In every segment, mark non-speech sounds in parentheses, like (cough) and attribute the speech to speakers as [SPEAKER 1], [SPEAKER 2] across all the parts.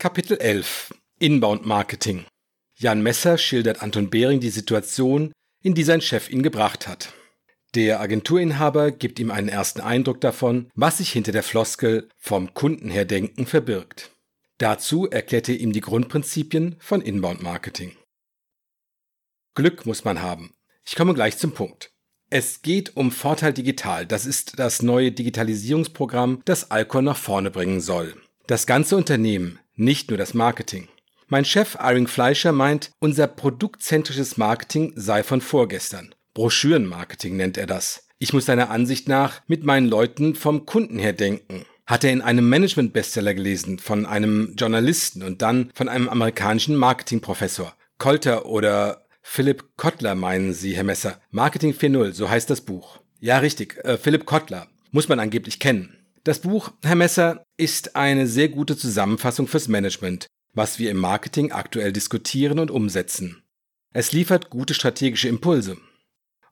[SPEAKER 1] Kapitel 11 Inbound Marketing Jan Messer schildert Anton Behring die Situation, in die sein Chef ihn gebracht hat. Der Agenturinhaber gibt ihm einen ersten Eindruck davon, was sich hinter der Floskel vom Kunden her denken verbirgt. Dazu erklärt er ihm die Grundprinzipien von Inbound Marketing. Glück muss man haben. Ich komme gleich zum Punkt. Es geht um Vorteil Digital. Das ist das neue Digitalisierungsprogramm, das Alcon nach vorne bringen soll. Das ganze Unternehmen, nicht nur das Marketing. Mein Chef Irving Fleischer meint, unser produktzentrisches Marketing sei von vorgestern. Broschürenmarketing nennt er das. Ich muss seiner Ansicht nach mit meinen Leuten vom Kunden her denken. Hat er in einem Management-Bestseller gelesen von einem Journalisten und dann von einem amerikanischen Marketingprofessor. Colter oder Philipp Kottler meinen Sie, Herr Messer. Marketing 4.0, so heißt das Buch. Ja, richtig, äh, Philipp Kottler. Muss man angeblich kennen. Das Buch, Herr Messer, ist eine sehr gute Zusammenfassung fürs Management, was wir im Marketing aktuell diskutieren und umsetzen. Es liefert gute strategische Impulse.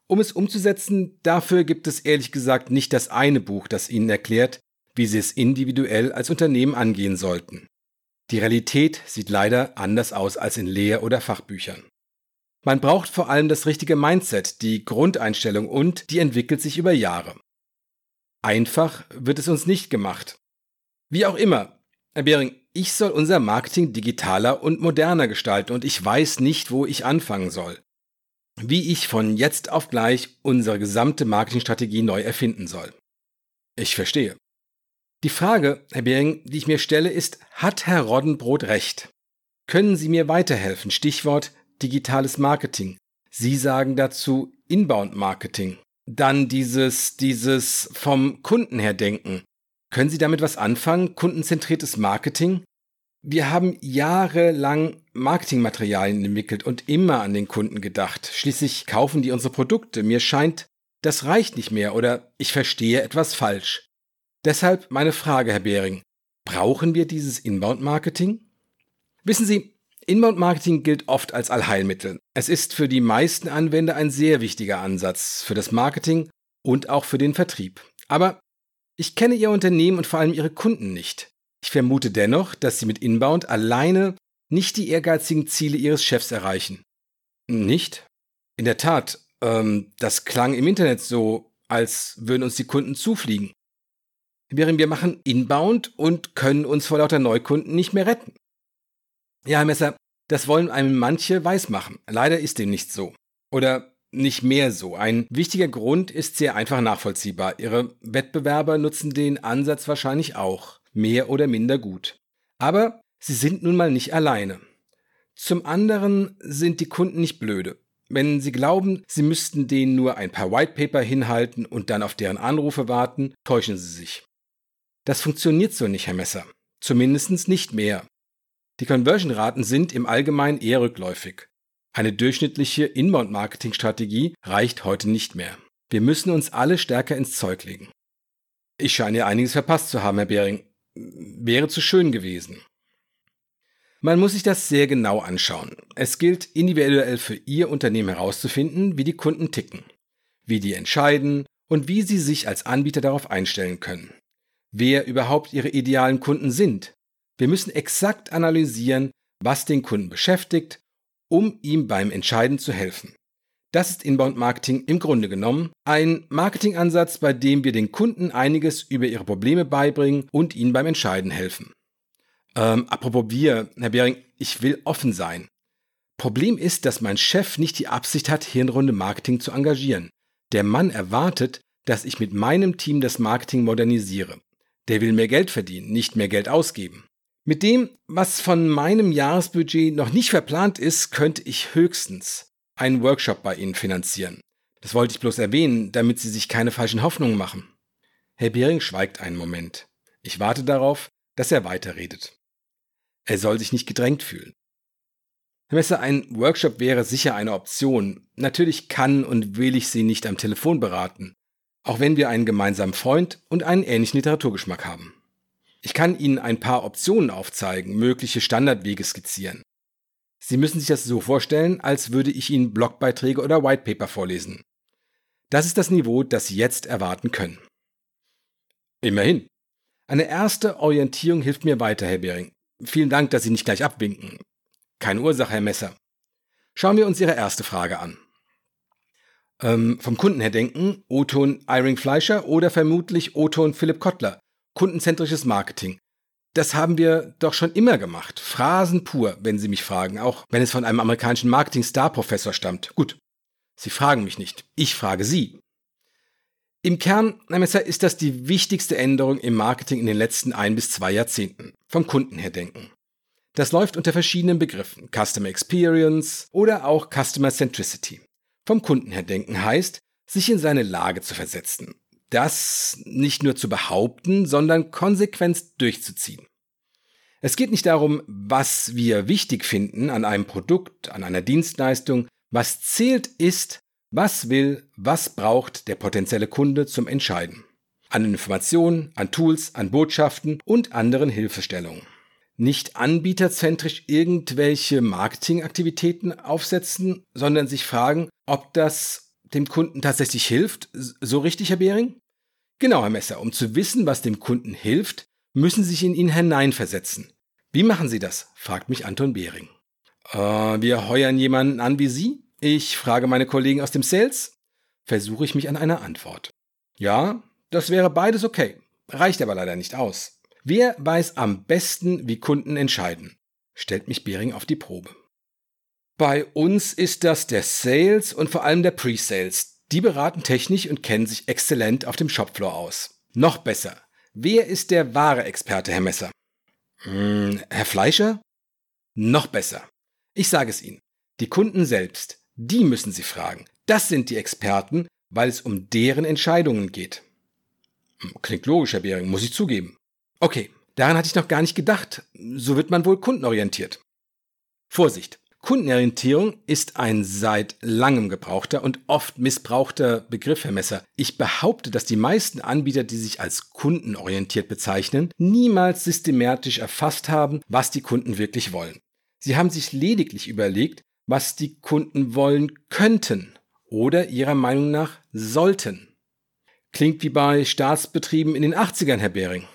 [SPEAKER 1] Um es umzusetzen, dafür gibt es ehrlich gesagt nicht das eine Buch, das Ihnen erklärt, wie Sie es individuell als Unternehmen angehen sollten. Die Realität sieht leider anders aus als in Lehr- oder Fachbüchern. Man braucht vor allem das richtige Mindset, die Grundeinstellung und die entwickelt sich über Jahre. Einfach wird es uns nicht gemacht. Wie auch immer, Herr Behring, ich soll unser Marketing digitaler und moderner gestalten und ich weiß nicht, wo ich anfangen soll. Wie ich von jetzt auf gleich unsere gesamte Marketingstrategie neu erfinden soll. Ich verstehe. Die Frage, Herr Behring, die ich mir stelle, ist, hat Herr Roddenbrot recht? Können Sie mir weiterhelfen? Stichwort digitales Marketing. Sie sagen dazu Inbound Marketing. Dann dieses, dieses vom Kunden her denken. Können Sie damit was anfangen? Kundenzentriertes Marketing? Wir haben jahrelang Marketingmaterialien entwickelt und immer an den Kunden gedacht. Schließlich kaufen die unsere Produkte. Mir scheint, das reicht nicht mehr oder ich verstehe etwas falsch. Deshalb meine Frage, Herr Behring. Brauchen wir dieses Inbound-Marketing? Wissen Sie, Inbound-Marketing gilt oft als Allheilmittel. Es ist für die meisten Anwender ein sehr wichtiger Ansatz für das Marketing und auch für den Vertrieb. Aber ich kenne Ihr Unternehmen und vor allem Ihre Kunden nicht. Ich vermute dennoch, dass Sie mit Inbound alleine nicht die ehrgeizigen Ziele Ihres Chefs erreichen. Nicht? In der Tat, ähm, das klang im Internet so, als würden uns die Kunden zufliegen. Während wir machen Inbound und können uns vor lauter Neukunden nicht mehr retten. Ja, Herr Messer, das wollen einem manche weismachen. Leider ist dem nicht so. Oder nicht mehr so. Ein wichtiger Grund ist sehr einfach nachvollziehbar. Ihre Wettbewerber nutzen den Ansatz wahrscheinlich auch, mehr oder minder gut. Aber sie sind nun mal nicht alleine. Zum anderen sind die Kunden nicht blöde. Wenn sie glauben, sie müssten denen nur ein paar Whitepaper hinhalten und dann auf deren Anrufe warten, täuschen sie sich. Das funktioniert so nicht, Herr Messer. Zumindest nicht mehr. Die Conversion-Raten sind im Allgemeinen eher rückläufig. Eine durchschnittliche Inbound-Marketing-Strategie reicht heute nicht mehr. Wir müssen uns alle stärker ins Zeug legen. Ich scheine ja einiges verpasst zu haben, Herr Behring. Wäre zu schön gewesen. Man muss sich das sehr genau anschauen. Es gilt individuell für Ihr Unternehmen herauszufinden, wie die Kunden ticken, wie die entscheiden und wie sie sich als Anbieter darauf einstellen können. Wer überhaupt Ihre idealen Kunden sind, wir müssen exakt analysieren, was den Kunden beschäftigt, um ihm beim Entscheiden zu helfen. Das ist Inbound Marketing im Grunde genommen ein Marketingansatz, bei dem wir den Kunden einiges über ihre Probleme beibringen und ihnen beim Entscheiden helfen. Ähm, apropos wir, Herr Behring, ich will offen sein. Problem ist, dass mein Chef nicht die Absicht hat, Hirnrunde Marketing zu engagieren. Der Mann erwartet, dass ich mit meinem Team das Marketing modernisiere. Der will mehr Geld verdienen, nicht mehr Geld ausgeben. Mit dem, was von meinem Jahresbudget noch nicht verplant ist, könnte ich höchstens einen Workshop bei Ihnen finanzieren. Das wollte ich bloß erwähnen, damit Sie sich keine falschen Hoffnungen machen. Herr Behring schweigt einen Moment. Ich warte darauf, dass er weiterredet. Er soll sich nicht gedrängt fühlen. Herr Messer, ein Workshop wäre sicher eine Option. Natürlich kann und will ich Sie nicht am Telefon beraten, auch wenn wir einen gemeinsamen Freund und einen ähnlichen Literaturgeschmack haben. Ich kann Ihnen ein paar Optionen aufzeigen, mögliche Standardwege skizzieren. Sie müssen sich das so vorstellen, als würde ich Ihnen Blogbeiträge oder Whitepaper vorlesen. Das ist das Niveau, das Sie jetzt erwarten können. Immerhin. Eine erste Orientierung hilft mir weiter, Herr Behring. Vielen Dank, dass Sie nicht gleich abwinken. Keine Ursache, Herr Messer. Schauen wir uns Ihre erste Frage an. Ähm, vom Kunden her denken, O-Ton Iring Fleischer oder vermutlich O-Ton Philipp Kottler. Kundenzentrisches Marketing. Das haben wir doch schon immer gemacht. Phrasen pur, wenn Sie mich fragen, auch wenn es von einem amerikanischen Marketing-Star-Professor stammt. Gut. Sie fragen mich nicht. Ich frage Sie. Im Kern, ist das die wichtigste Änderung im Marketing in den letzten ein bis zwei Jahrzehnten. Vom Kunden her denken. Das läuft unter verschiedenen Begriffen. Customer Experience oder auch Customer Centricity. Vom Kunden her denken heißt, sich in seine Lage zu versetzen. Das nicht nur zu behaupten, sondern konsequent durchzuziehen. Es geht nicht darum, was wir wichtig finden an einem Produkt, an einer Dienstleistung. Was zählt ist, was will, was braucht der potenzielle Kunde zum Entscheiden. An Informationen, an Tools, an Botschaften und anderen Hilfestellungen nicht anbieterzentrisch irgendwelche Marketingaktivitäten aufsetzen, sondern sich fragen, ob das dem Kunden tatsächlich hilft. So richtig, Herr Behring? Genau, Herr Messer. Um zu wissen, was dem Kunden hilft, müssen Sie sich in ihn hineinversetzen. Wie machen Sie das? fragt mich Anton Behring. Äh, wir heuern jemanden an wie Sie? Ich frage meine Kollegen aus dem Sales. Versuche ich mich an einer Antwort. Ja, das wäre beides okay. Reicht aber leider nicht aus. Wer weiß am besten, wie Kunden entscheiden? stellt mich Behring auf die Probe. Bei uns ist das der Sales und vor allem der Pre-Sales. Die beraten technisch und kennen sich exzellent auf dem Shopfloor aus. Noch besser. Wer ist der wahre Experte, Herr Messer? Hm, Herr Fleischer? Noch besser. Ich sage es Ihnen. Die Kunden selbst, die müssen Sie fragen. Das sind die Experten, weil es um deren Entscheidungen geht. Hm, klingt logisch, Herr Behring, muss ich zugeben. Okay, daran hatte ich noch gar nicht gedacht. So wird man wohl kundenorientiert. Vorsicht! Kundenorientierung ist ein seit langem gebrauchter und oft missbrauchter Begriff, Herr Messer. Ich behaupte, dass die meisten Anbieter, die sich als kundenorientiert bezeichnen, niemals systematisch erfasst haben, was die Kunden wirklich wollen. Sie haben sich lediglich überlegt, was die Kunden wollen könnten oder ihrer Meinung nach sollten. Klingt wie bei Staatsbetrieben in den 80ern, Herr Behring.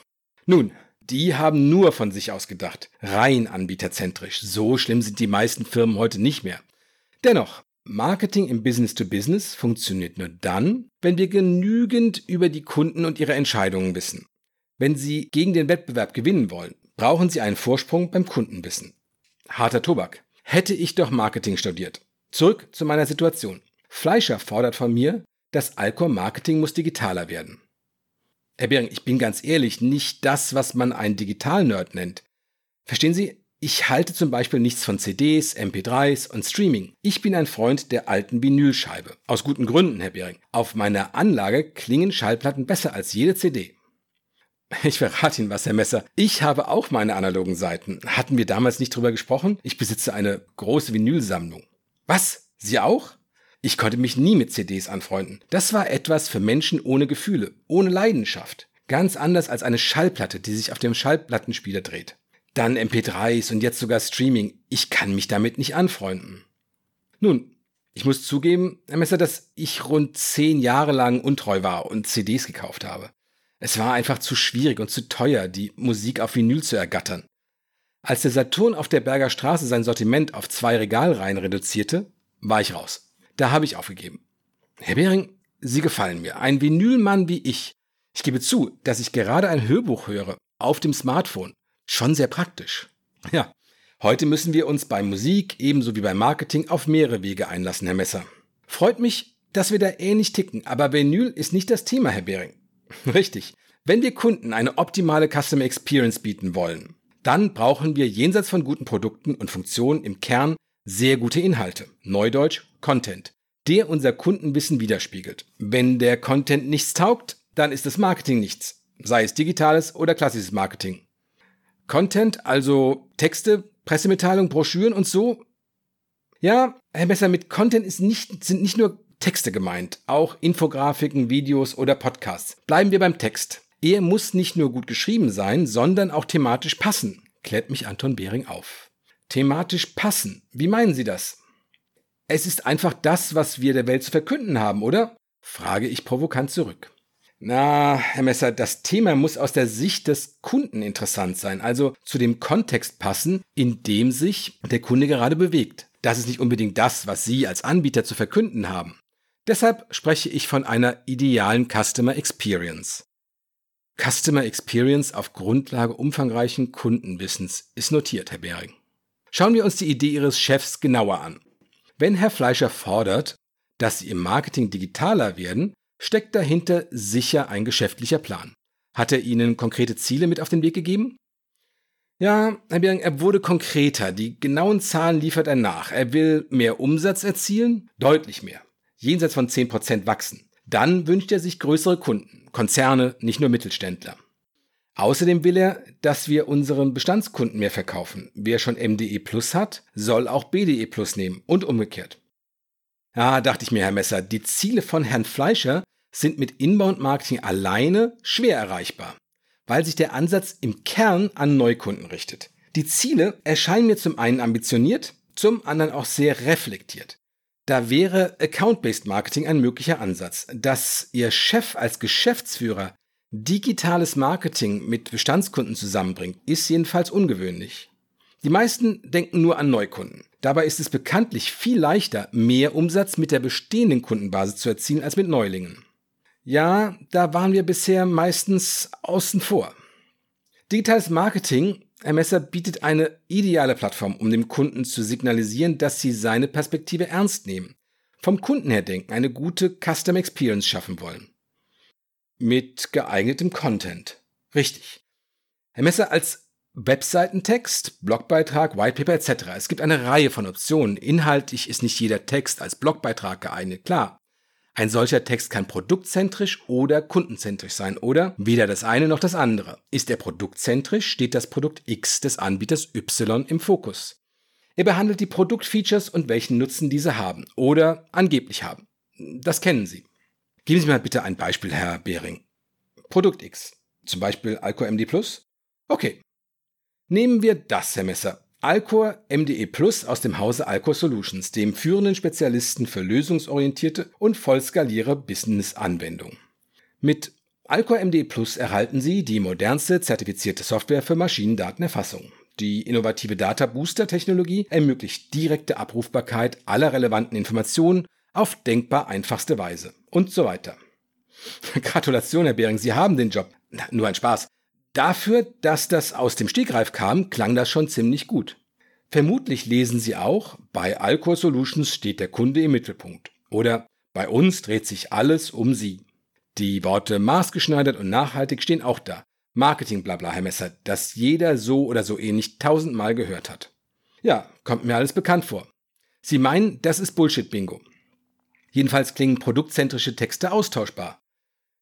[SPEAKER 1] Nun, die haben nur von sich aus gedacht, rein anbieterzentrisch. So schlimm sind die meisten Firmen heute nicht mehr. Dennoch, Marketing im Business to Business funktioniert nur dann, wenn wir genügend über die Kunden und ihre Entscheidungen wissen. Wenn Sie gegen den Wettbewerb gewinnen wollen, brauchen Sie einen Vorsprung beim Kundenwissen. Harter Tobak. Hätte ich doch Marketing studiert. Zurück zu meiner Situation. Fleischer fordert von mir, das Alcor-Marketing muss digitaler werden. Herr Behring, ich bin ganz ehrlich, nicht das, was man einen Digital-Nerd nennt. Verstehen Sie, ich halte zum Beispiel nichts von CDs, MP3s und Streaming. Ich bin ein Freund der alten Vinylscheibe. Aus guten Gründen, Herr Behring. Auf meiner Anlage klingen Schallplatten besser als jede CD. (laughs) Ich verrate Ihnen was, Herr Messer. Ich habe auch meine analogen Seiten. Hatten wir damals nicht drüber gesprochen? Ich besitze eine große Vinylsammlung. Was? Sie auch? Ich konnte mich nie mit CDs anfreunden. Das war etwas für Menschen ohne Gefühle, ohne Leidenschaft. Ganz anders als eine Schallplatte, die sich auf dem Schallplattenspieler dreht. Dann MP3s und jetzt sogar Streaming. Ich kann mich damit nicht anfreunden. Nun, ich muss zugeben, Herr Messer, dass ich rund zehn Jahre lang untreu war und CDs gekauft habe. Es war einfach zu schwierig und zu teuer, die Musik auf Vinyl zu ergattern. Als der Saturn auf der Berger Straße sein Sortiment auf zwei Regalreihen reduzierte, war ich raus. Da habe ich aufgegeben. Herr Behring, Sie gefallen mir. Ein Vinylmann wie ich. Ich gebe zu, dass ich gerade ein Hörbuch höre. Auf dem Smartphone. Schon sehr praktisch. Ja. Heute müssen wir uns bei Musik ebenso wie beim Marketing auf mehrere Wege einlassen, Herr Messer. Freut mich, dass wir da ähnlich ticken, aber Vinyl ist nicht das Thema, Herr Behring. (laughs) Richtig. Wenn wir Kunden eine optimale Customer Experience bieten wollen, dann brauchen wir jenseits von guten Produkten und Funktionen im Kern sehr gute Inhalte. Neudeutsch Content, der unser Kundenwissen widerspiegelt. Wenn der Content nichts taugt, dann ist das Marketing nichts, sei es digitales oder klassisches Marketing. Content, also Texte, Pressemitteilungen, Broschüren und so. Ja, Herr Messer, mit Content ist nicht, sind nicht nur Texte gemeint, auch Infografiken, Videos oder Podcasts. Bleiben wir beim Text. Er muss nicht nur gut geschrieben sein, sondern auch thematisch passen, klärt mich Anton Behring auf. Thematisch passen. Wie meinen Sie das? Es ist einfach das, was wir der Welt zu verkünden haben, oder? frage ich provokant zurück. Na, Herr Messer, das Thema muss aus der Sicht des Kunden interessant sein, also zu dem Kontext passen, in dem sich der Kunde gerade bewegt. Das ist nicht unbedingt das, was Sie als Anbieter zu verkünden haben. Deshalb spreche ich von einer idealen Customer Experience. Customer Experience auf Grundlage umfangreichen Kundenwissens ist notiert, Herr Behring. Schauen wir uns die Idee Ihres Chefs genauer an. Wenn Herr Fleischer fordert, dass Sie im Marketing digitaler werden, steckt dahinter sicher ein geschäftlicher Plan. Hat er Ihnen konkrete Ziele mit auf den Weg gegeben? Ja, Herr Behring, er wurde konkreter. Die genauen Zahlen liefert er nach. Er will mehr Umsatz erzielen, deutlich mehr. Jenseits von 10% wachsen. Dann wünscht er sich größere Kunden, Konzerne, nicht nur Mittelständler. Außerdem will er, dass wir unseren Bestandskunden mehr verkaufen. Wer schon MDE Plus hat, soll auch BDE Plus nehmen und umgekehrt. Ja, dachte ich mir, Herr Messer, die Ziele von Herrn Fleischer sind mit Inbound-Marketing alleine schwer erreichbar, weil sich der Ansatz im Kern an Neukunden richtet. Die Ziele erscheinen mir zum einen ambitioniert, zum anderen auch sehr reflektiert. Da wäre Account-Based Marketing ein möglicher Ansatz, dass Ihr Chef als Geschäftsführer digitales Marketing mit Bestandskunden zusammenbringt, ist jedenfalls ungewöhnlich. Die meisten denken nur an Neukunden. Dabei ist es bekanntlich viel leichter, mehr Umsatz mit der bestehenden Kundenbasis zu erzielen als mit Neulingen. Ja, da waren wir bisher meistens außen vor. Digitales Marketing Herr Messer bietet eine ideale Plattform, um dem Kunden zu signalisieren, dass sie seine Perspektive ernst nehmen, vom Kunden her denken, eine gute Custom Experience schaffen wollen. Mit geeignetem Content. Richtig. Herr Messer, als Webseitentext, Blogbeitrag, Whitepaper etc. Es gibt eine Reihe von Optionen. Inhaltlich ist nicht jeder Text als Blogbeitrag geeignet, klar. Ein solcher Text kann produktzentrisch oder kundenzentrisch sein oder weder das eine noch das andere. Ist er produktzentrisch, steht das Produkt X des Anbieters Y im Fokus. Er behandelt die Produktfeatures und welchen Nutzen diese haben oder angeblich haben. Das kennen Sie. Geben Sie mir bitte ein Beispiel, Herr Behring. Produkt X. Zum Beispiel Alcor MD Plus? Okay. Nehmen wir das, Herr Messer. Alcor MDE Plus aus dem Hause Alcor Solutions, dem führenden Spezialisten für lösungsorientierte und vollskaliere Business-Anwendungen. Mit Alcor MDE Plus erhalten Sie die modernste zertifizierte Software für Maschinendatenerfassung. Die innovative Data Booster Technologie ermöglicht direkte Abrufbarkeit aller relevanten Informationen auf denkbar einfachste Weise und so weiter. (laughs) Gratulation, Herr Behring, Sie haben den Job. Na, nur ein Spaß. Dafür, dass das aus dem Stegreif kam, klang das schon ziemlich gut. Vermutlich lesen Sie auch, bei Alcor Solutions steht der Kunde im Mittelpunkt. Oder bei uns dreht sich alles um Sie. Die Worte maßgeschneidert und nachhaltig stehen auch da. Marketing blabla, Herr Messer, das jeder so oder so ähnlich tausendmal gehört hat. Ja, kommt mir alles bekannt vor. Sie meinen, das ist Bullshit-Bingo. Jedenfalls klingen produktzentrische Texte austauschbar.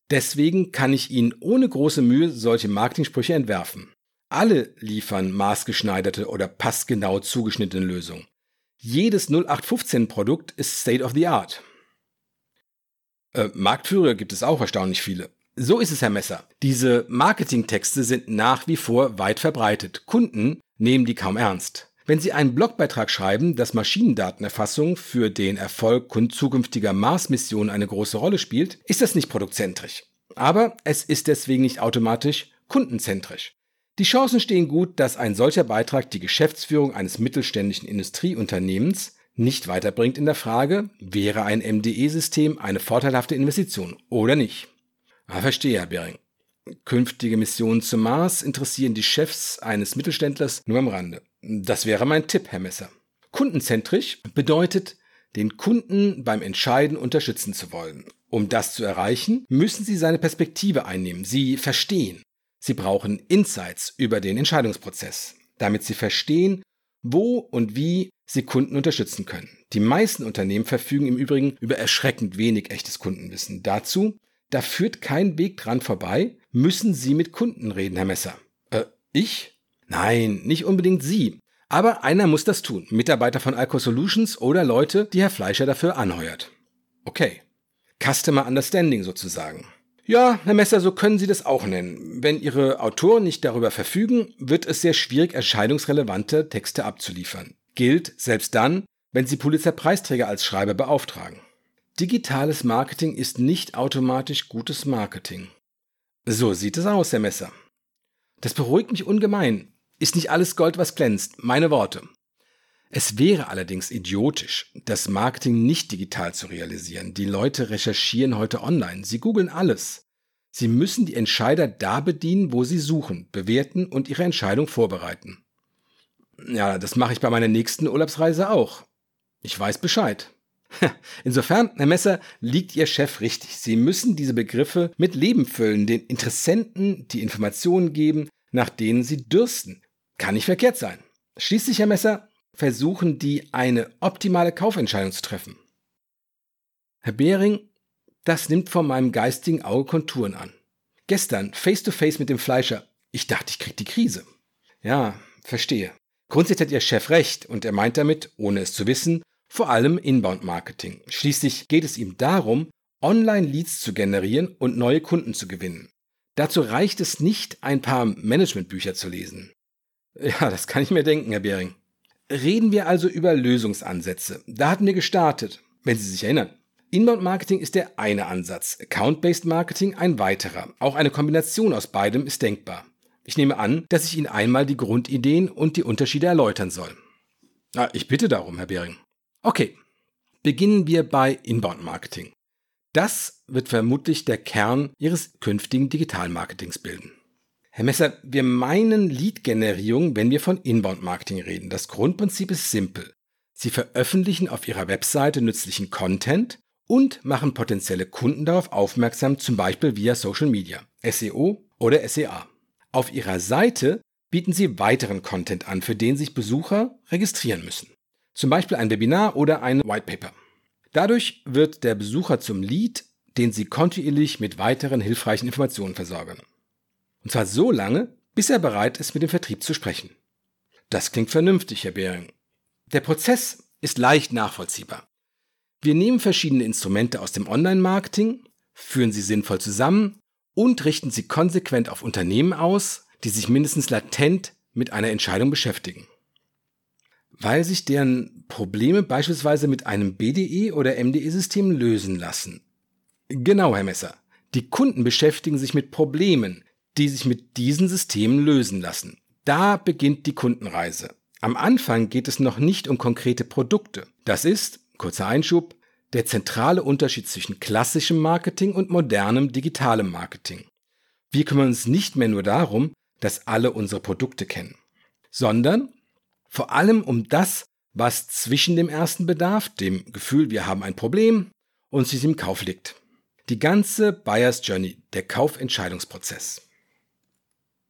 [SPEAKER 1] Deswegen kann ich Ihnen ohne große Mühe solche Marketingsprüche entwerfen. Alle liefern maßgeschneiderte oder passgenau zugeschnittene Lösungen. Jedes 0815-Produkt ist State of the Art. Äh, Marktführer gibt es auch erstaunlich viele. So ist es, Herr Messer. Diese Marketingtexte sind nach wie vor weit verbreitet. Kunden nehmen die kaum ernst. Wenn Sie einen Blogbeitrag schreiben, dass Maschinendatenerfassung für den Erfolg zukünftiger Mars-Missionen eine große Rolle spielt, ist das nicht produktzentrisch. Aber es ist deswegen nicht automatisch kundenzentrisch. Die Chancen stehen gut, dass ein solcher Beitrag die Geschäftsführung eines mittelständischen Industrieunternehmens nicht weiterbringt in der Frage, wäre ein MDE-System eine vorteilhafte Investition oder nicht. Ah, verstehe, Herr Bering. Künftige Missionen zum Mars interessieren die Chefs eines Mittelständlers nur am Rande. Das wäre mein Tipp, Herr Messer. Kundenzentrisch bedeutet, den Kunden beim Entscheiden unterstützen zu wollen. Um das zu erreichen, müssen Sie seine Perspektive einnehmen, Sie verstehen. Sie brauchen Insights über den Entscheidungsprozess, damit Sie verstehen, wo und wie Sie Kunden unterstützen können. Die meisten Unternehmen verfügen im Übrigen über erschreckend wenig echtes Kundenwissen. Dazu, da führt kein Weg dran vorbei, müssen Sie mit Kunden reden, Herr Messer. Äh, ich? Nein, nicht unbedingt Sie. Aber einer muss das tun. Mitarbeiter von Alco Solutions oder Leute, die Herr Fleischer dafür anheuert. Okay. Customer Understanding sozusagen. Ja, Herr Messer, so können Sie das auch nennen. Wenn Ihre Autoren nicht darüber verfügen, wird es sehr schwierig, erscheinungsrelevante Texte abzuliefern. Gilt selbst dann, wenn Sie Pulitzer-Preisträger als Schreiber beauftragen. digitales Marketing ist nicht automatisch gutes Marketing. So sieht es aus, Herr Messer. Das beruhigt mich ungemein. Ist nicht alles Gold, was glänzt. Meine Worte. Es wäre allerdings idiotisch, das Marketing nicht digital zu realisieren. Die Leute recherchieren heute online. Sie googeln alles. Sie müssen die Entscheider da bedienen, wo sie suchen, bewerten und ihre Entscheidung vorbereiten. Ja, das mache ich bei meiner nächsten Urlaubsreise auch. Ich weiß Bescheid. (laughs) Insofern, Herr Messer, liegt Ihr Chef richtig. Sie müssen diese Begriffe mit Leben füllen, den Interessenten die Informationen geben, nach denen sie dürsten. Kann nicht verkehrt sein. Schließlich, Herr Messer, versuchen die eine optimale Kaufentscheidung zu treffen. Herr Behring, das nimmt von meinem geistigen Auge Konturen an. Gestern, face to face mit dem Fleischer, ich dachte, ich krieg die Krise. Ja, verstehe. Grundsätzlich hat Ihr Chef recht und er meint damit, ohne es zu wissen, vor allem Inbound-Marketing. Schließlich geht es ihm darum, Online-Leads zu generieren und neue Kunden zu gewinnen. Dazu reicht es nicht, ein paar Managementbücher zu lesen. Ja, das kann ich mir denken, Herr Behring. Reden wir also über Lösungsansätze. Da hatten wir gestartet, wenn Sie sich erinnern. Inbound Marketing ist der eine Ansatz, Account-Based Marketing ein weiterer. Auch eine Kombination aus beidem ist denkbar. Ich nehme an, dass ich Ihnen einmal die Grundideen und die Unterschiede erläutern soll. Ah, ich bitte darum, Herr Behring. Okay, beginnen wir bei Inbound Marketing. Das wird vermutlich der Kern Ihres künftigen Digitalmarketings bilden. Herr Messer, wir meinen Lead-Generierung, wenn wir von Inbound-Marketing reden. Das Grundprinzip ist simpel. Sie veröffentlichen auf Ihrer Webseite nützlichen Content und machen potenzielle Kunden darauf aufmerksam, zum Beispiel via Social Media, SEO oder SEA. Auf Ihrer Seite bieten Sie weiteren Content an, für den sich Besucher registrieren müssen. Zum Beispiel ein Webinar oder ein White Paper. Dadurch wird der Besucher zum Lead, den Sie kontinuierlich mit weiteren hilfreichen Informationen versorgen. Und zwar so lange, bis er bereit ist, mit dem Vertrieb zu sprechen. Das klingt vernünftig, Herr Behring. Der Prozess ist leicht nachvollziehbar. Wir nehmen verschiedene Instrumente aus dem Online-Marketing, führen sie sinnvoll zusammen und richten sie konsequent auf Unternehmen aus, die sich mindestens latent mit einer Entscheidung beschäftigen weil sich deren Probleme beispielsweise mit einem BDE oder MDE-System lösen lassen. Genau, Herr Messer. Die Kunden beschäftigen sich mit Problemen, die sich mit diesen Systemen lösen lassen. Da beginnt die Kundenreise. Am Anfang geht es noch nicht um konkrete Produkte. Das ist, kurzer Einschub, der zentrale Unterschied zwischen klassischem Marketing und modernem digitalem Marketing. Wir kümmern uns nicht mehr nur darum, dass alle unsere Produkte kennen, sondern vor allem um das, was zwischen dem ersten Bedarf, dem Gefühl, wir haben ein Problem, und diesem Kauf liegt. Die ganze Buyer's Journey, der Kaufentscheidungsprozess.